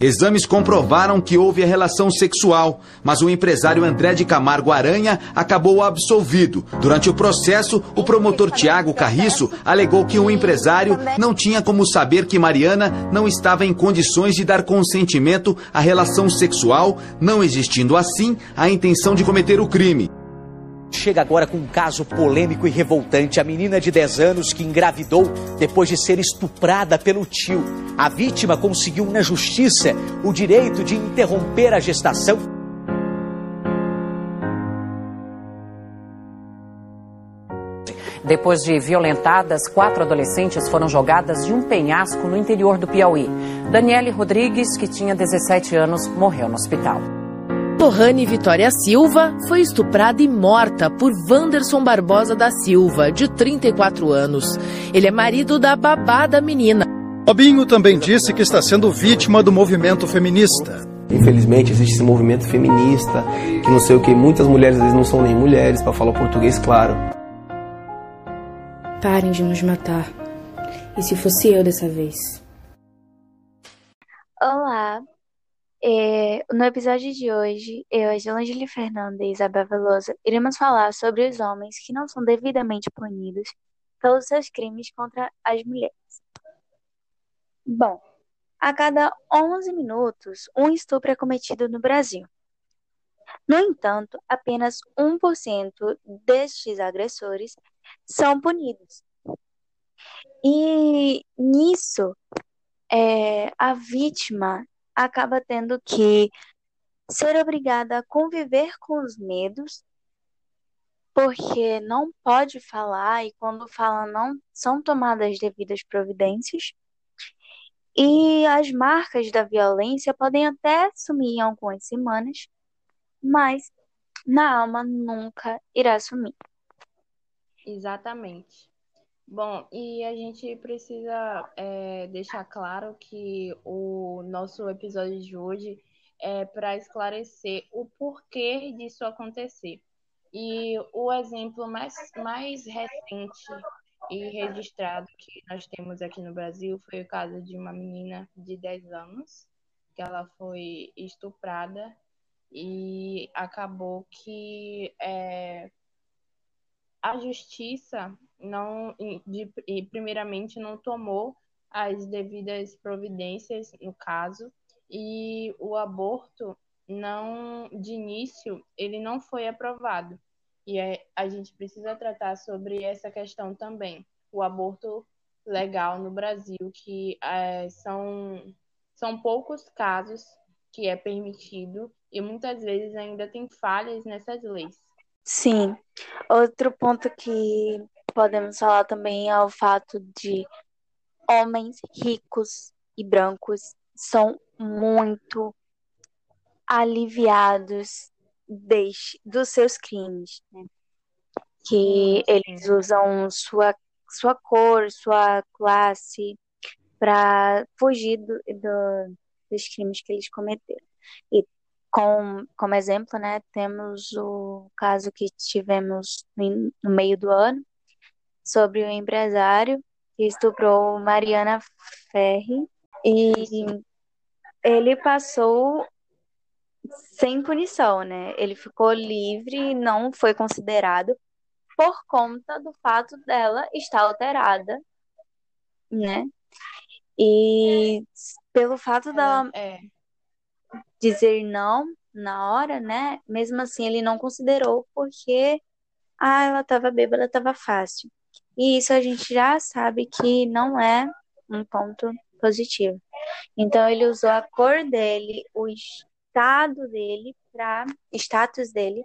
Exames comprovaram que houve a relação sexual, mas o empresário André de Camargo Aranha acabou absolvido. Durante o processo, o promotor Tiago Carriço alegou que o empresário não tinha como saber que Mariana não estava em condições de dar consentimento à relação sexual, não existindo assim a intenção de cometer o crime. Chega agora com um caso polêmico e revoltante. A menina de 10 anos que engravidou depois de ser estuprada pelo tio. A vítima conseguiu na justiça o direito de interromper a gestação. Depois de violentadas, quatro adolescentes foram jogadas de um penhasco no interior do Piauí. Daniele Rodrigues, que tinha 17 anos, morreu no hospital. Lohane Vitória Silva foi estuprada e morta por Wanderson Barbosa da Silva, de 34 anos. Ele é marido da babá da menina. Robinho também disse que está sendo vítima do movimento feminista. Infelizmente existe esse movimento feminista, que não sei o que, muitas mulheres às vezes não são nem mulheres, para falar português claro. Parem de nos matar. E se fosse eu dessa vez? Olá, é, no episódio de hoje, eu, Angeli Fernanda e Isabel Veloso, iremos falar sobre os homens que não são devidamente punidos pelos seus crimes contra as mulheres. Bom, a cada 11 minutos, um estupro é cometido no Brasil. No entanto, apenas 1% destes agressores são punidos. E nisso, é, a vítima acaba tendo que ser obrigada a conviver com os medos, porque não pode falar e quando fala não são tomadas devidas providências. E as marcas da violência podem até sumir em algumas semanas, mas na alma nunca irá sumir. Exatamente. Bom, e a gente precisa é, deixar claro que o nosso episódio de hoje é para esclarecer o porquê disso acontecer. E o exemplo mais, mais recente e registrado que nós temos aqui no Brasil foi o caso de uma menina de 10 anos, que ela foi estuprada e acabou que é, a justiça não, de, e primeiramente não tomou as devidas providências no caso e o aborto não de início ele não foi aprovado. E é, a gente precisa tratar sobre essa questão também. O aborto legal no Brasil que é, são são poucos casos que é permitido e muitas vezes ainda tem falhas nessas leis. Sim. Outro ponto que podemos falar também ao fato de homens ricos e brancos são muito aliviados de, dos seus crimes, né? que eles usam sua, sua cor, sua classe para fugir do, do, dos crimes que eles cometeram. E com, como exemplo, né, temos o caso que tivemos no meio do ano, sobre o empresário que estuprou Mariana Ferri e ele passou sem punição, né? Ele ficou livre e não foi considerado por conta do fato dela estar alterada, né? E pelo fato dela é. dizer não na hora, né? Mesmo assim, ele não considerou porque ah, ela estava bêbada, estava fácil. E isso a gente já sabe que não é um ponto positivo. Então ele usou a cor dele, o estado dele para status dele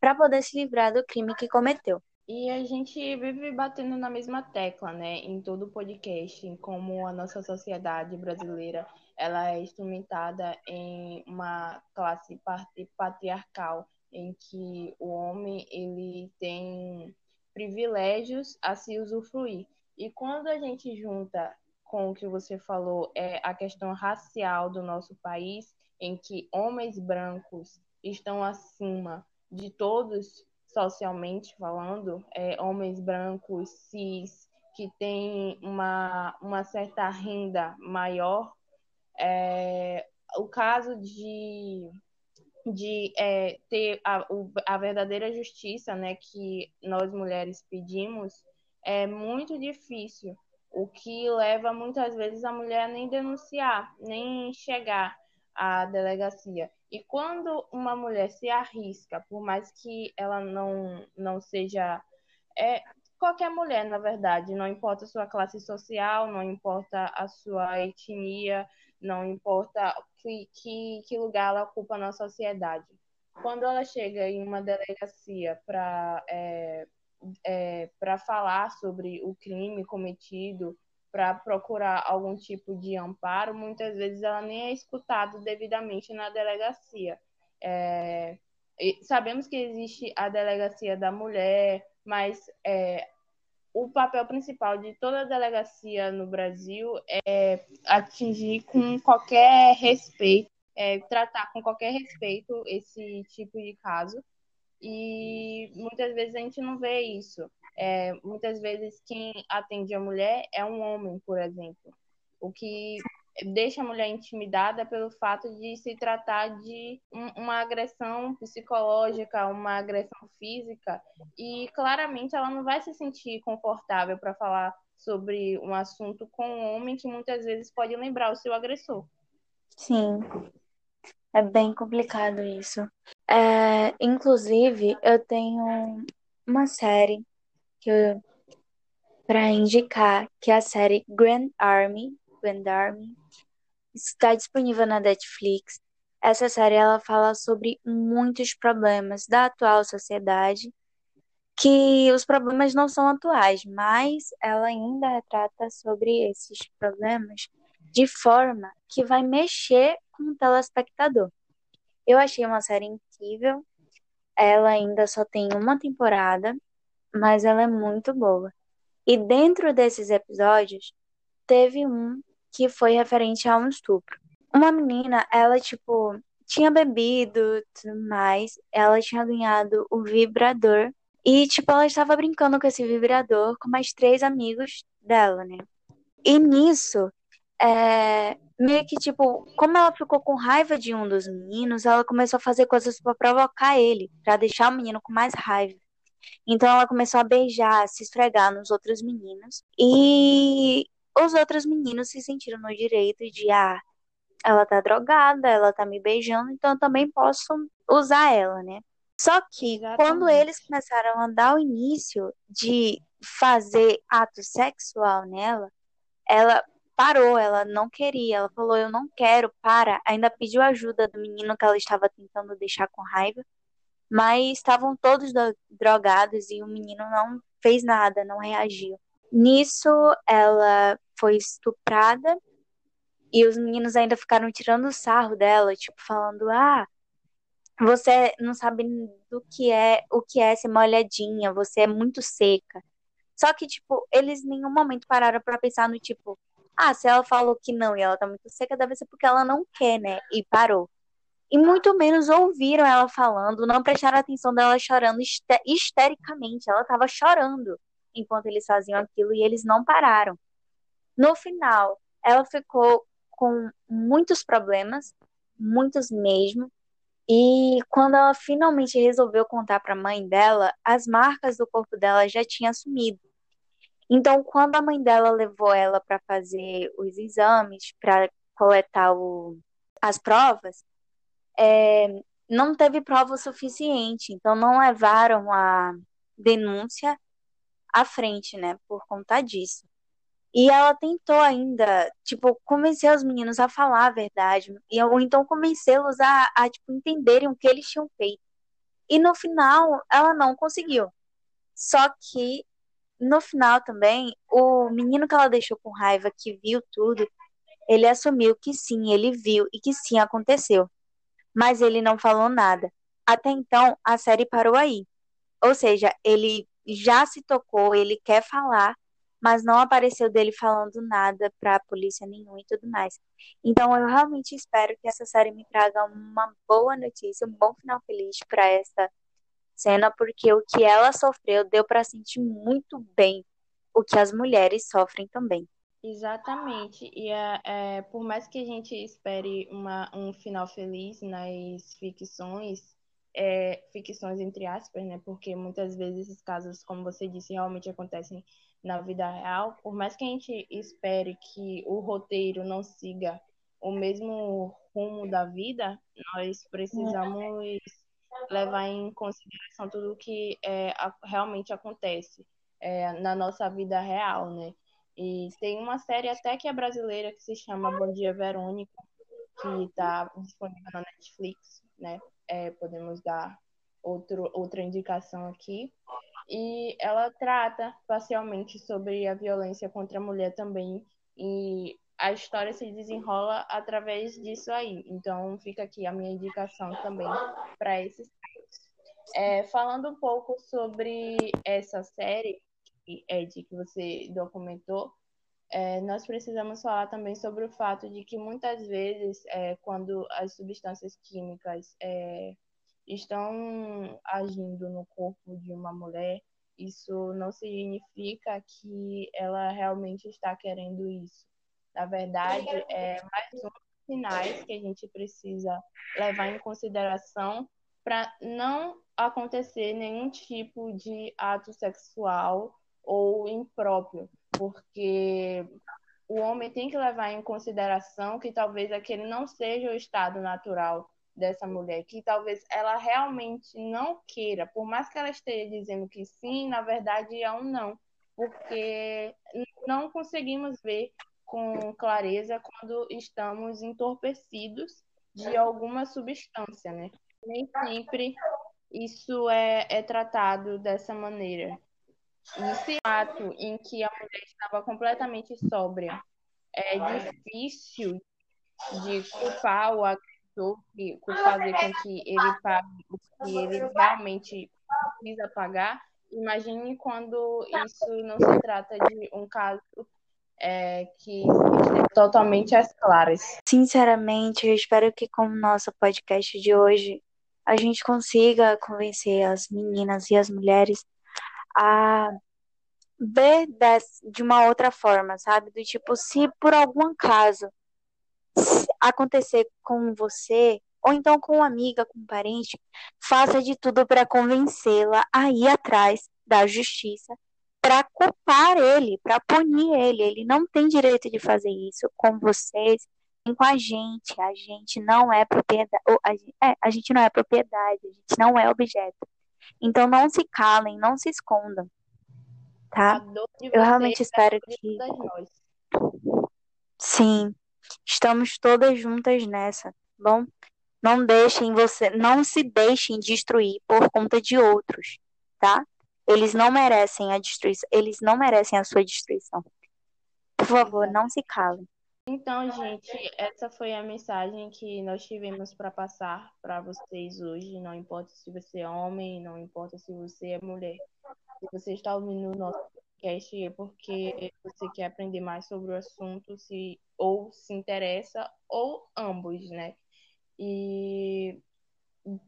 para poder se livrar do crime que cometeu. E a gente vive batendo na mesma tecla, né, em todo o podcast, em como a nossa sociedade brasileira ela é instrumentada em uma classe patriarcal, em que o homem ele tem privilégios a se usufruir. E quando a gente junta com o que você falou, é a questão racial do nosso país, em que homens brancos estão acima de todos socialmente falando, é, homens brancos cis que têm uma, uma certa renda maior, é, o caso de, de é, ter a, a verdadeira justiça, né, que nós mulheres pedimos, é muito difícil, o que leva muitas vezes a mulher nem denunciar, nem chegar à delegacia. E quando uma mulher se arrisca, por mais que ela não, não seja. É, qualquer mulher, na verdade, não importa a sua classe social, não importa a sua etnia, não importa que, que, que lugar ela ocupa na sociedade. Quando ela chega em uma delegacia para é, é, para falar sobre o crime cometido, para procurar algum tipo de amparo, muitas vezes ela nem é escutada devidamente na delegacia. É, sabemos que existe a delegacia da mulher, mas é, o papel principal de toda delegacia no Brasil é atingir com qualquer respeito, é, tratar com qualquer respeito esse tipo de caso e muitas vezes a gente não vê isso. É, muitas vezes quem atende a mulher é um homem, por exemplo, o que deixa a mulher intimidada pelo fato de se tratar de um, uma agressão psicológica, uma agressão física, e claramente ela não vai se sentir confortável para falar sobre um assunto com um homem que muitas vezes pode lembrar o seu agressor. Sim, é bem complicado isso. É, inclusive, eu tenho uma série que para indicar, que é a série Grand Army. Grand Army está disponível na Netflix. Essa série ela fala sobre muitos problemas da atual sociedade, que os problemas não são atuais, mas ela ainda retrata sobre esses problemas de forma que vai mexer com o telespectador. Eu achei uma série incrível. Ela ainda só tem uma temporada, mas ela é muito boa. E dentro desses episódios, teve um que foi referente a um estupro. Uma menina, ela, tipo, tinha bebido tudo mais, ela tinha ganhado o vibrador. E, tipo, ela estava brincando com esse vibrador com mais três amigos dela, né? E nisso, é, meio que, tipo, como ela ficou com raiva de um dos meninos, ela começou a fazer coisas para provocar ele, para deixar o menino com mais raiva. Então ela começou a beijar, se esfregar nos outros meninos. E os outros meninos se sentiram no direito de, ah, ela tá drogada, ela tá me beijando, então eu também posso usar ela, né? Só que Exatamente. quando eles começaram a dar o início de fazer ato sexual nela, ela parou, ela não queria, ela falou, eu não quero, para. Ainda pediu ajuda do menino que ela estava tentando deixar com raiva, mas estavam todos drogados e o menino não fez nada, não reagiu. Nisso, ela foi estuprada e os meninos ainda ficaram tirando sarro dela, tipo, falando, ah, você não sabe do que é, o que é ser molhadinha, você é muito seca. Só que, tipo, eles em nenhum momento pararam para pensar no tipo, ah, se ela falou que não e ela tá muito seca, deve ser porque ela não quer, né? E parou. E muito menos ouviram ela falando, não prestaram atenção dela chorando histericamente. Ela tava chorando enquanto eles faziam aquilo e eles não pararam. No final, ela ficou com muitos problemas, muitos mesmo. E quando ela finalmente resolveu contar para a mãe dela, as marcas do corpo dela já tinham sumido. Então, quando a mãe dela levou ela para fazer os exames, para coletar o, as provas, é, não teve prova suficiente. Então, não levaram a denúncia à frente, né, por conta disso. E ela tentou ainda, tipo, convencer os meninos a falar a verdade, e, ou então convencê-los a, a, tipo, entenderem o que eles tinham feito. E no final, ela não conseguiu. Só que no final também, o menino que ela deixou com raiva, que viu tudo, ele assumiu que sim, ele viu e que sim aconteceu. Mas ele não falou nada. Até então, a série parou aí. Ou seja, ele já se tocou, ele quer falar, mas não apareceu dele falando nada para a polícia nenhum e tudo mais. Então, eu realmente espero que essa série me traga uma boa notícia, um bom final feliz para essa cena porque o que ela sofreu deu para sentir muito bem o que as mulheres sofrem também. Exatamente. E é, é, por mais que a gente espere uma, um final feliz nas ficções, é, ficções entre aspas, né? Porque muitas vezes esses casos, como você disse, realmente acontecem na vida real. Por mais que a gente espere que o roteiro não siga o mesmo rumo da vida, nós precisamos levar em consideração tudo o que é, realmente acontece é, na nossa vida real, né? E tem uma série até que é brasileira que se chama Bom Dia Verônica, que está disponível na Netflix, né? É, podemos dar outro, outra indicação aqui. E ela trata parcialmente sobre a violência contra a mulher também. E a história se desenrola através disso aí. Então fica aqui a minha indicação também para esses é, falando um pouco sobre essa série, Ed, que você documentou, é, nós precisamos falar também sobre o fato de que muitas vezes, é, quando as substâncias químicas é, estão agindo no corpo de uma mulher, isso não significa que ela realmente está querendo isso. Na verdade, é mais um dos sinais que a gente precisa levar em consideração para não acontecer nenhum tipo de ato sexual ou impróprio, porque o homem tem que levar em consideração que talvez aquele não seja o estado natural dessa mulher, que talvez ela realmente não queira, por mais que ela esteja dizendo que sim, na verdade é um não, porque não conseguimos ver com clareza quando estamos entorpecidos de alguma substância, né? Nem sempre isso é, é tratado dessa maneira. Nesse ato em que a mulher estava completamente sóbria, é difícil de culpar o agressor, de fazer com que ele pague o que ele realmente precisa pagar. Imagine quando isso não se trata de um caso é, que esteja totalmente às claras. Sinceramente, eu espero que com o nosso podcast de hoje a gente consiga convencer as meninas e as mulheres a ver de uma outra forma, sabe? Do tipo, se por algum acaso acontecer com você, ou então com uma amiga, com um parente, faça de tudo para convencê-la a ir atrás da justiça para culpar ele, para punir ele. Ele não tem direito de fazer isso com vocês, nem com a gente. A gente não é propriedade, a gente, é, a gente não é propriedade, a gente não é objeto. Então não se calem, não se escondam. Tá? Eu realmente é espero que. Sim, estamos todas juntas nessa. Bom, não deixem você, não se deixem destruir por conta de outros, tá? Eles não merecem a destruição, eles não merecem a sua destruição. Por favor, não se calem. Então, gente, essa foi a mensagem que nós tivemos para passar para vocês hoje. Não importa se você é homem, não importa se você é mulher. Se você está ouvindo o nosso podcast é porque você quer aprender mais sobre o assunto, se ou se interessa, ou ambos, né? E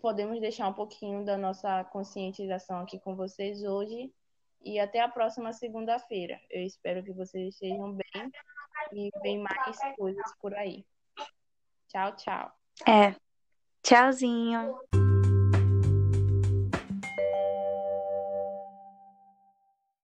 podemos deixar um pouquinho da nossa conscientização aqui com vocês hoje. E até a próxima segunda-feira. Eu espero que vocês estejam bem e vem mais coisas por aí. Tchau, tchau. É. Tchauzinho.